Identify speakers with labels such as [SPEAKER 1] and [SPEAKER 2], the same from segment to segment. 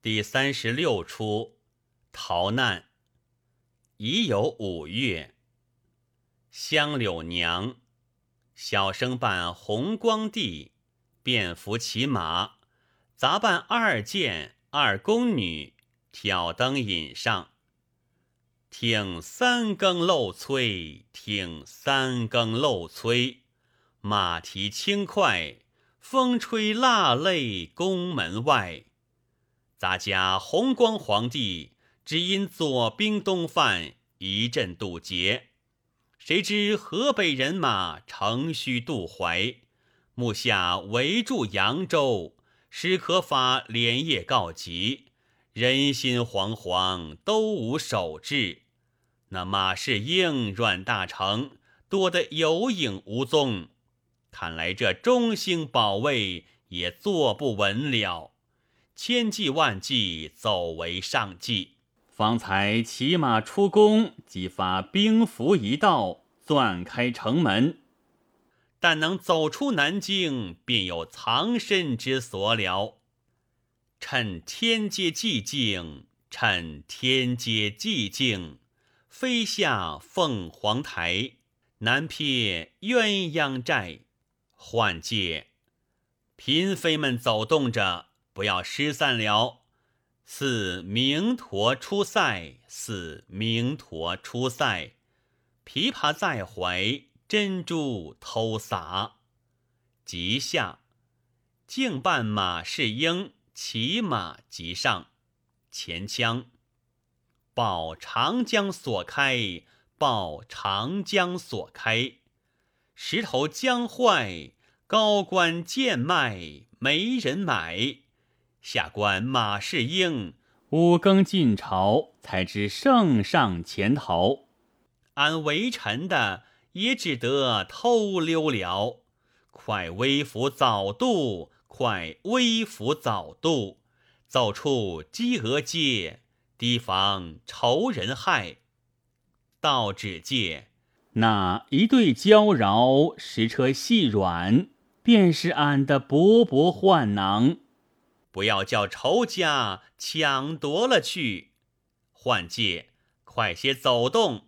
[SPEAKER 1] 第三十六出逃难。已有五月，香柳娘小生扮红光帝，便服骑马，杂扮二剑二宫女，挑灯引上。听三更漏催，听三更漏催，马蹄轻快，风吹蜡泪宫门外。咱家弘光皇帝只因左兵东犯，一阵渡劫。谁知河北人马乘虚渡淮，目下围住扬州，史可法连夜告急，人心惶惶，都无守志。那马士英、阮大铖多得有影无踪，看来这中兴保卫也坐不稳了。千计万计，走为上计。方才骑马出宫，即发兵符一道，钻开城门。但能走出南京，便有藏身之所了。趁天阶寂静，趁天阶寂静，飞下凤凰台，南瞥鸳鸯寨。换界，嫔妃们走动着。不要失散了。似明陀出塞，似明陀出塞。琵琶在怀，珍珠偷洒。即下，竟伴马士英骑马即上。前腔，报长江所开，报长江所开。石头将坏，高官贱卖，没人买。下官马士英五更进朝，才知圣上潜逃。俺为臣的也只得偷溜了。快微服早渡，快微服早渡，走出鸡鹅街，提防仇人害。道只见那一对娇娆，石车细软，便是俺的勃勃幻囊。不要叫仇家抢夺了去，换界快些走动。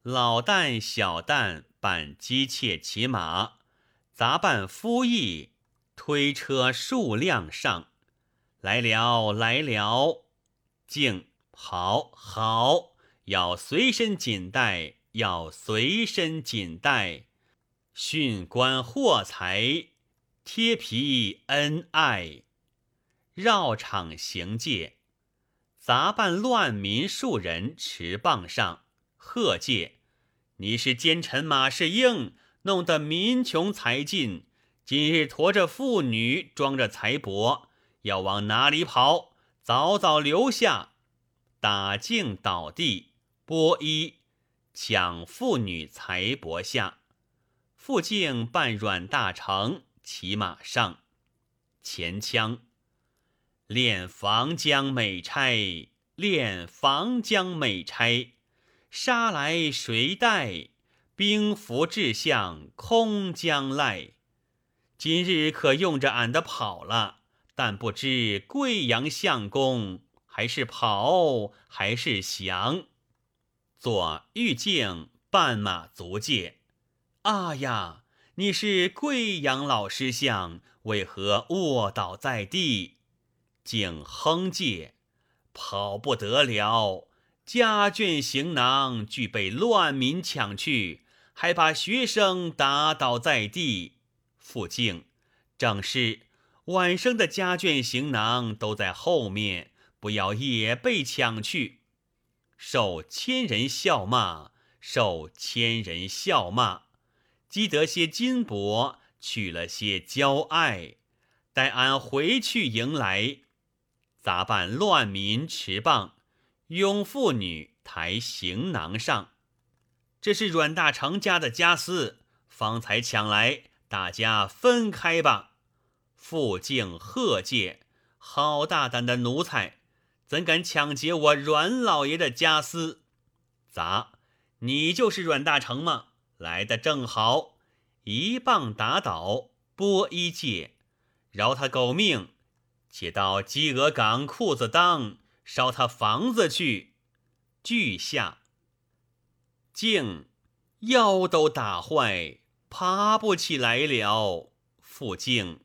[SPEAKER 1] 老旦小旦扮机妾骑马，杂扮夫役，推车数辆上来了来了。静好好，要随身锦带，要随身锦带，训官货财，贴皮恩爱。绕场行界，杂伴乱民数人持棒上贺界。你是奸臣马士英，弄得民穷财尽。今日驮着妇女，装着财帛，要往哪里跑？早早留下！打镜倒地，剥衣，抢妇女财帛下。傅敬扮阮大铖，骑马上，前枪。练防江美差，练防江美差，杀来谁带？兵符志向空将赖。今日可用着俺的跑了，但不知贵阳相公还是跑还是降。左玉镜半马足戒，啊呀！你是贵阳老师相，为何卧倒在地？竟哼介，跑不得了！家眷行囊俱被乱民抢去，还把学生打倒在地。傅敬，正是晚生的家眷行囊都在后面，不要也被抢去，受千人笑骂，受千人笑骂，积得些金帛，取了些娇爱，待俺回去迎来。杂扮乱民持棒，拥妇女抬行囊上。这是阮大成家的家私，方才抢来，大家分开吧。傅敬贺介，好大胆的奴才，怎敢抢劫我阮老爷的家私？咋，你就是阮大成吗？来的正好，一棒打倒，剥衣界，饶他狗命。且到鸡鹅岗裤子裆烧他房子去。俱下。竟腰都打坏，爬不起来了。复静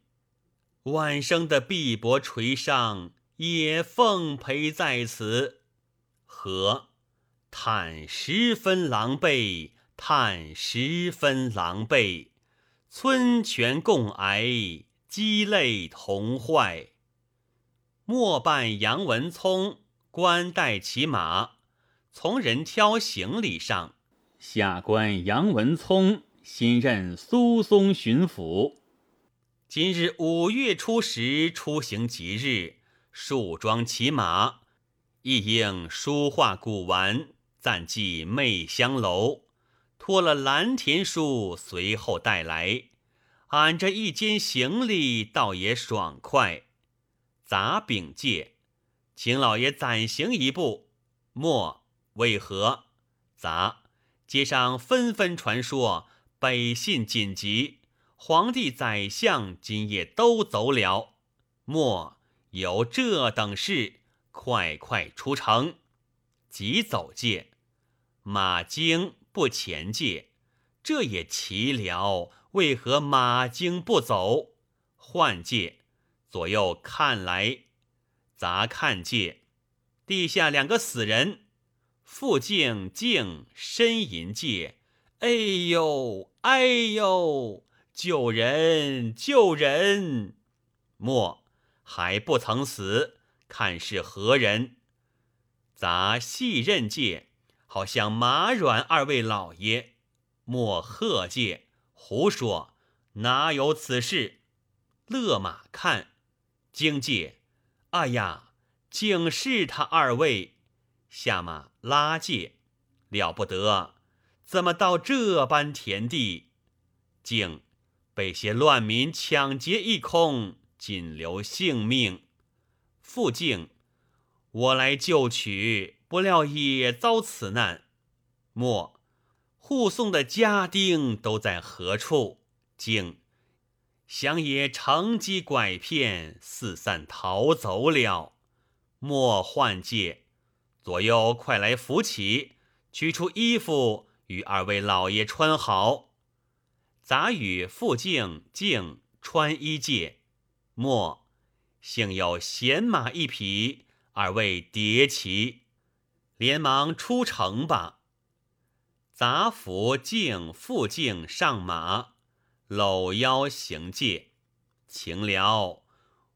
[SPEAKER 1] 晚生的碧帛垂上，也奉陪在此。和叹十分狼狈，叹十分狼狈。村犬共挨，鸡肋同坏。末伴杨文聪官带骑马，从人挑行李上。下官杨文聪新任苏松巡抚。今日五月初十出行吉日，束装骑马，一应书画古玩，暂寄媚香楼。托了蓝田书随后带来，俺这一间行李倒也爽快。杂禀介，请老爷暂行一步。莫为何？杂街上纷纷传说北信紧急，皇帝宰相今夜都走了。莫有这等事，快快出城。急走介，马经。不前界，这也奇了。为何马经不走？换界，左右看来，杂看界，地下两个死人。复静静呻吟界，哎呦哎呦，救人救人！莫还不曾死，看是何人？杂细认界。好像马软二位老爷，莫贺介胡说，哪有此事？勒马看，惊介，哎呀，竟是他二位！下马拉介，了不得，怎么到这般田地？竟被些乱民抢劫一空，仅留性命。复敬，我来救取。不料也遭此难，莫护送的家丁都在何处？竟想也乘机拐骗，四散逃走了。莫换界，左右快来扶起，取出衣服与二位老爷穿好。杂与傅敬敬穿衣界，莫幸有闲马一匹，二位叠骑。连忙出城吧。杂服敬复敬上马，搂腰行戒，情了，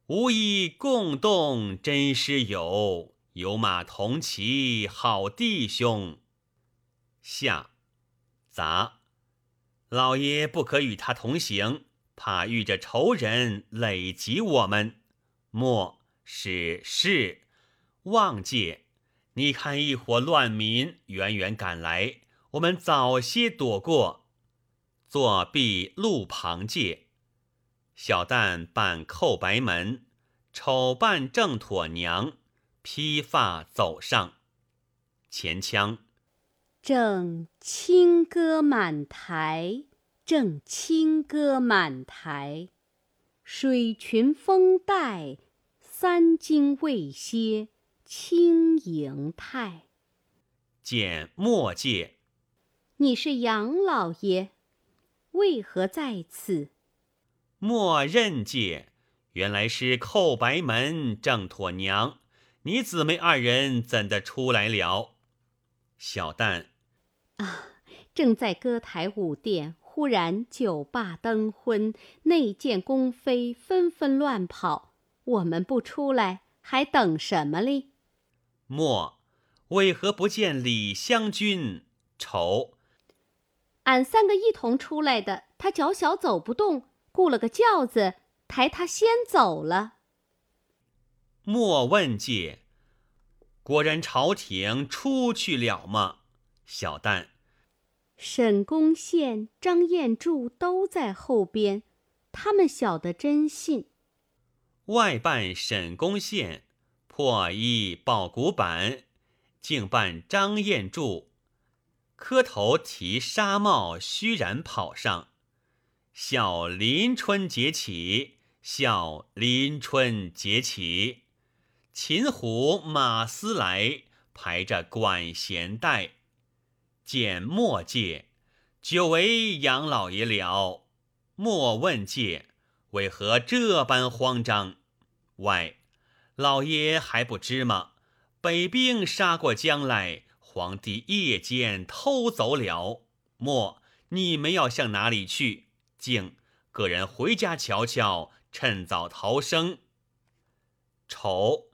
[SPEAKER 1] 无一共动真师友，有马同骑好弟兄。下杂老爷不可与他同行，怕遇着仇人累及我们。莫是是望戒。你看，一伙乱民远远赶来，我们早些躲过，作壁路旁界。小旦扮寇白门，丑扮正妥娘，披发走上前腔，
[SPEAKER 2] 正清歌满台，正清歌满台，水裙风带，三更未歇。轻盈态，
[SPEAKER 1] 见末界。
[SPEAKER 2] 你是杨老爷，为何在此？
[SPEAKER 1] 莫认界，原来是寇白门郑妥娘，你姊妹二人怎的出来了？小旦
[SPEAKER 2] 啊，正在歌台舞殿，忽然酒罢灯昏，内见宫妃纷纷乱跑，我们不出来，还等什么哩？
[SPEAKER 1] 莫，为何不见李香君？愁。
[SPEAKER 2] 俺三个一同出来的，他脚小走不动，雇了个轿子抬他先走了。
[SPEAKER 1] 莫问界，果然朝廷出去了吗？小旦，
[SPEAKER 2] 沈公宪、张彦柱都在后边，他们晓得真信。
[SPEAKER 1] 外办沈公宪。破衣抱骨板，竟扮张彦柱，磕头提纱帽，虚然跑上。笑林春节起，笑林春节起，秦虎马嘶来，排着管弦带。见莫介，久违杨老爷了。莫问介，为何这般慌张？喂，老爷还不知吗？北兵杀过江来，皇帝夜间偷走了。莫，你们要向哪里去？敬个人回家瞧瞧，趁早逃生。丑，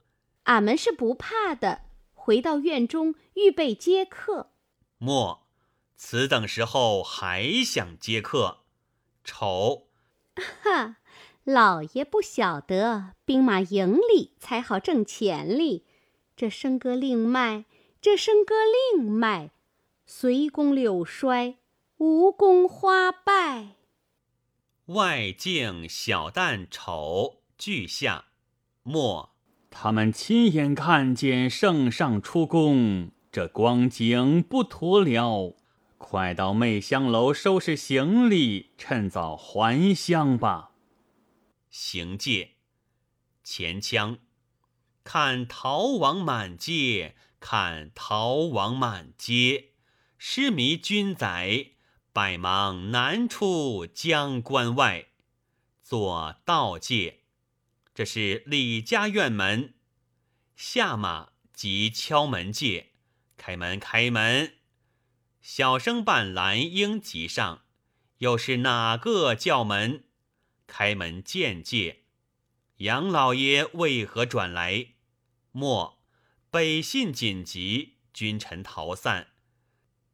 [SPEAKER 2] 俺们是不怕的，回到院中预备接客。
[SPEAKER 1] 莫，此等时候还想接客？丑，
[SPEAKER 2] 哈，老爷不晓得兵马营里才好挣钱哩。这笙歌令卖，这笙歌另卖。随宫柳衰，无宫花败。
[SPEAKER 1] 外境小旦丑俱下。莫，他们亲眼看见圣上出宫。这光景不妥了，快到媚香楼收拾行李，趁早还乡吧。行介，前腔，看逃亡满街，看逃亡满街，失迷君仔，百忙难出江关外。做道界，这是李家院门，下马即敲门界。开门，开门！小生伴兰英即上，又是哪个叫门？开门见界。杨老爷为何转来？莫，北信紧急，君臣逃散。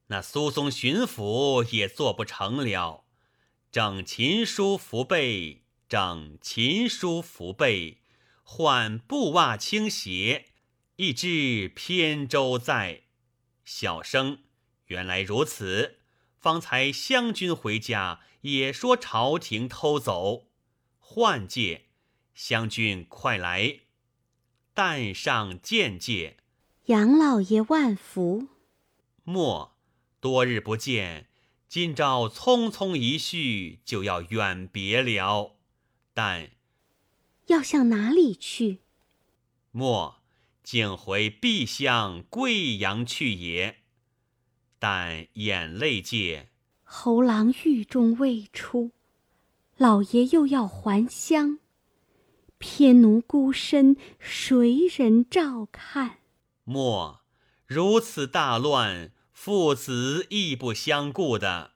[SPEAKER 1] 那苏松巡抚也做不成了。整秦书符背，整秦书符背，换布袜倾斜，一只扁舟在。小生，原来如此。方才湘军回家，也说朝廷偷走。换界，湘军快来，但上见介。
[SPEAKER 2] 杨老爷万福。
[SPEAKER 1] 莫，多日不见，今朝匆匆一叙，就要远别了。但
[SPEAKER 2] 要向哪里去？
[SPEAKER 1] 莫。竟回碧乡贵阳去也，但眼泪界，
[SPEAKER 2] 侯郎狱中未出，老爷又要还乡，偏奴孤身，谁人照看？
[SPEAKER 1] 莫如此大乱，父子亦不相顾的，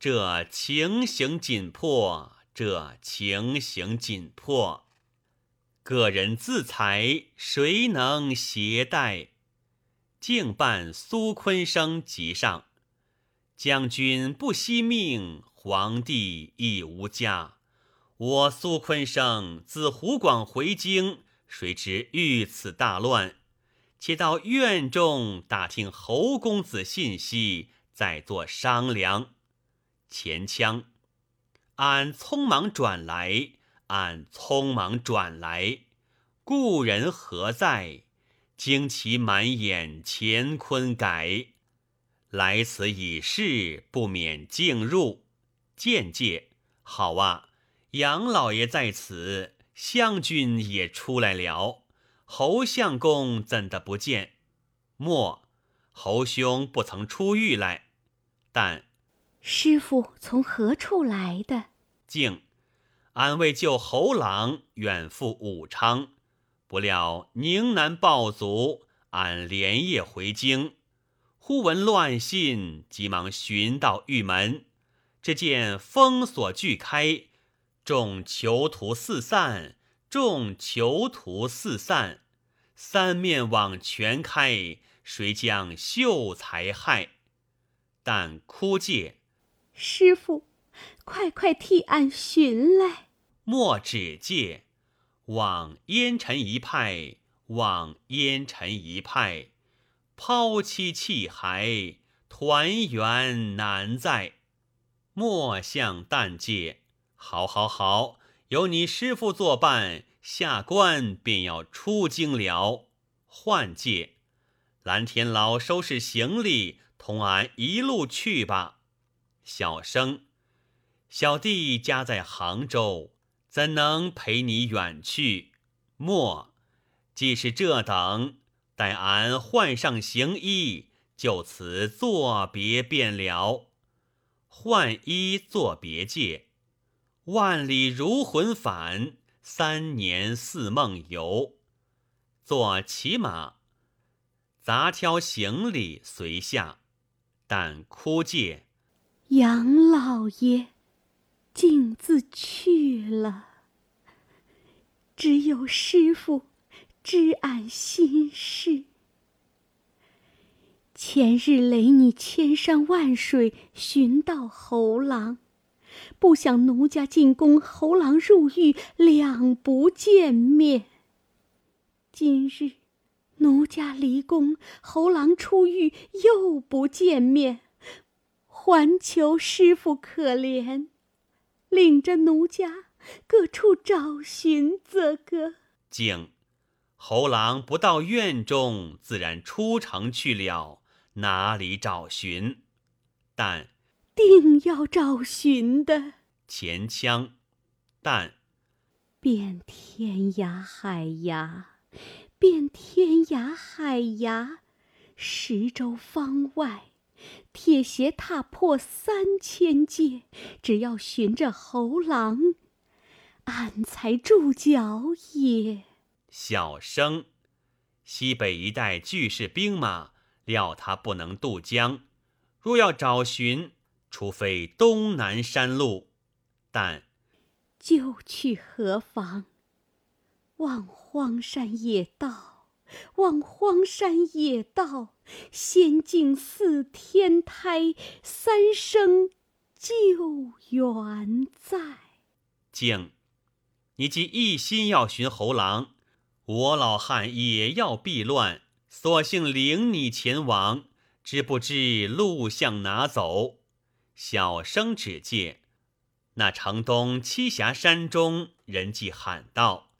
[SPEAKER 1] 这情形紧迫，这情形紧迫。个人自裁，谁能携带？竟伴苏坤生即上。将军不惜命，皇帝亦无家。我苏昆生自湖广回京，谁知遇此大乱？且到院中打听侯公子信息，再作商量。前腔，俺匆忙转来。俺匆忙转来，故人何在？惊奇满眼乾坤改。来此已是，不免进入。见介，好啊！杨老爷在此，相君也出来了。侯相公怎的不见？莫，侯兄不曾出狱来。但
[SPEAKER 2] 师傅从何处来的？
[SPEAKER 1] 敬。安为救侯郎，远赴武昌，不料宁南暴卒，俺连夜回京，忽闻乱信，急忙寻到玉门，只见封锁俱开，众囚徒四散，众囚徒四散，三面网全开，谁将秀才害？但哭戒
[SPEAKER 2] 师傅，快快替俺寻来。
[SPEAKER 1] 莫止戒，望烟尘一派，望烟尘一派，抛妻弃孩，团圆难在。莫向旦戒，好，好，好，有你师傅作伴，下官便要出京了。换戒，蓝天老收拾行李，同俺一路去吧。小生，小弟家在杭州。怎能陪你远去？莫，既是这等，待俺换上行衣，就此作别便了。换衣作别介，万里如魂返，三年似梦游。坐骑马，杂挑行李随下，但哭借
[SPEAKER 2] 杨老爷。径自去了，只有师傅知俺心事。前日累你千山万水寻到侯郎，不想奴家进宫，侯郎入狱，两不见面。今日奴家离宫，侯郎出狱，又不见面，还求师傅可怜。领着奴家各处找寻，则个。
[SPEAKER 1] 敬侯郎不到院中，自然出城去了，哪里找寻？但
[SPEAKER 2] 定要找寻的。
[SPEAKER 1] 前腔，但
[SPEAKER 2] 遍天涯海涯，遍天涯海涯，十州方外。铁鞋踏破三千界，只要寻着猴郎，俺才住脚也。
[SPEAKER 1] 小生，西北一带俱是兵马，料他不能渡江。若要找寻，除非东南山路。但
[SPEAKER 2] 就去何妨？望荒山野道。望荒山野道，仙境似天台，三生旧缘在。
[SPEAKER 1] 静，你既一心要寻猴郎，我老汉也要避乱，索性领你前往。知不知路向哪走？小生只见那城东栖霞山中，人迹罕道。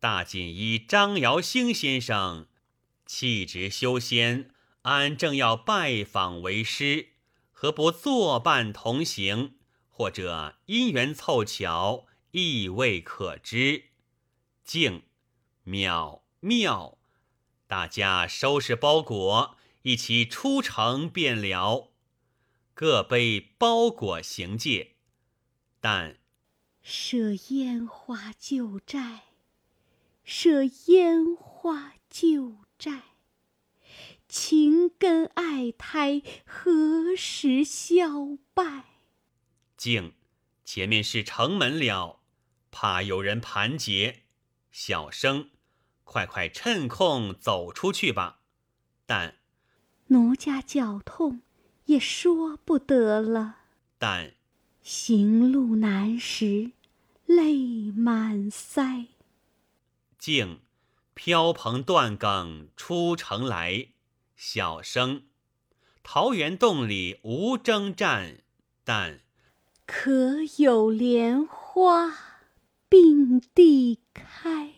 [SPEAKER 1] 大锦衣张尧兴先生，气质修仙，俺正要拜访为师，何不作伴同行？或者因缘凑巧，亦未可知。静，妙妙，大家收拾包裹，一起出城便了。各背包裹行戒，但
[SPEAKER 2] 舍烟花旧债。舍烟花旧债，情根爱胎何时消败？
[SPEAKER 1] 静，前面是城门了，怕有人盘结。小生，快快趁空走出去吧。但
[SPEAKER 2] 奴家脚痛，也说不得了。
[SPEAKER 1] 但
[SPEAKER 2] 行路难时，泪满腮。
[SPEAKER 1] 静，飘蓬断梗出城来。小生，桃源洞里无征战，但
[SPEAKER 2] 可有莲花并蒂开。